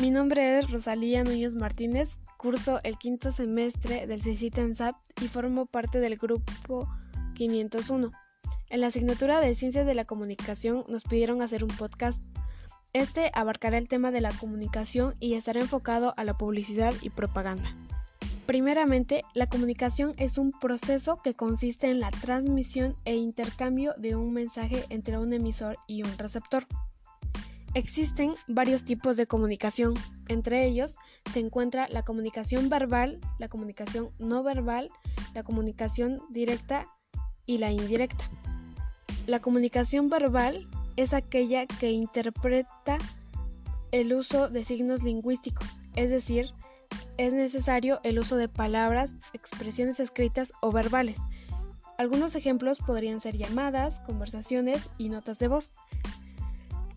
Mi nombre es Rosalía Núñez Martínez, curso el quinto semestre del CICIT en SAP y formo parte del grupo 501. En la asignatura de Ciencias de la Comunicación nos pidieron hacer un podcast. Este abarcará el tema de la comunicación y estará enfocado a la publicidad y propaganda. Primeramente, la comunicación es un proceso que consiste en la transmisión e intercambio de un mensaje entre un emisor y un receptor. Existen varios tipos de comunicación. Entre ellos se encuentra la comunicación verbal, la comunicación no verbal, la comunicación directa y la indirecta. La comunicación verbal es aquella que interpreta el uso de signos lingüísticos, es decir, es necesario el uso de palabras, expresiones escritas o verbales. Algunos ejemplos podrían ser llamadas, conversaciones y notas de voz.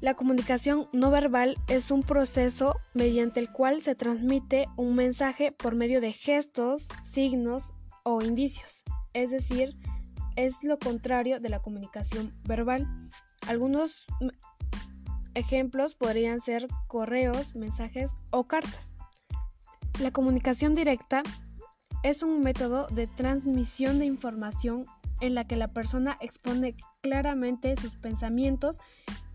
La comunicación no verbal es un proceso mediante el cual se transmite un mensaje por medio de gestos, signos o indicios, es decir, es lo contrario de la comunicación verbal. Algunos ejemplos podrían ser correos, mensajes o cartas. La comunicación directa es un método de transmisión de información en la que la persona expone claramente sus pensamientos,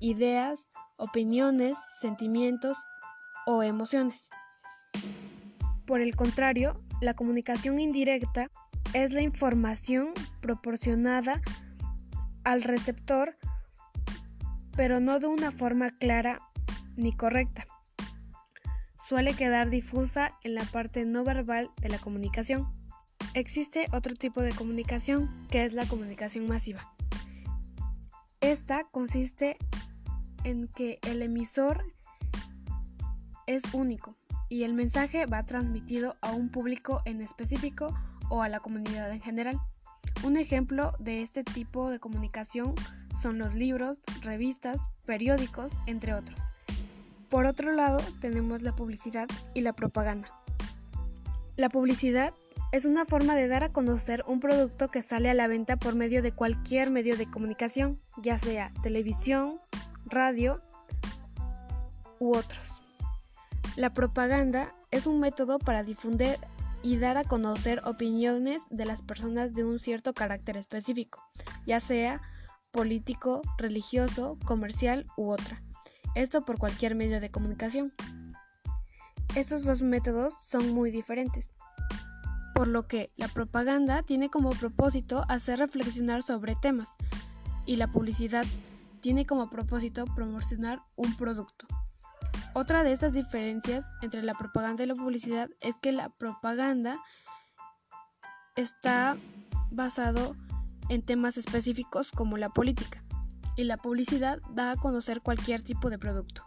ideas, opiniones, sentimientos o emociones. Por el contrario, la comunicación indirecta es la información proporcionada al receptor, pero no de una forma clara ni correcta. Suele quedar difusa en la parte no verbal de la comunicación. Existe otro tipo de comunicación, que es la comunicación masiva. Esta consiste en que el emisor es único y el mensaje va transmitido a un público en específico o a la comunidad en general. Un ejemplo de este tipo de comunicación son los libros, revistas, periódicos, entre otros. Por otro lado, tenemos la publicidad y la propaganda. La publicidad es una forma de dar a conocer un producto que sale a la venta por medio de cualquier medio de comunicación, ya sea televisión, radio u otros. La propaganda es un método para difundir y dar a conocer opiniones de las personas de un cierto carácter específico, ya sea político, religioso, comercial u otra. Esto por cualquier medio de comunicación. Estos dos métodos son muy diferentes por lo que la propaganda tiene como propósito hacer reflexionar sobre temas y la publicidad tiene como propósito promocionar un producto. Otra de estas diferencias entre la propaganda y la publicidad es que la propaganda está basado en temas específicos como la política y la publicidad da a conocer cualquier tipo de producto.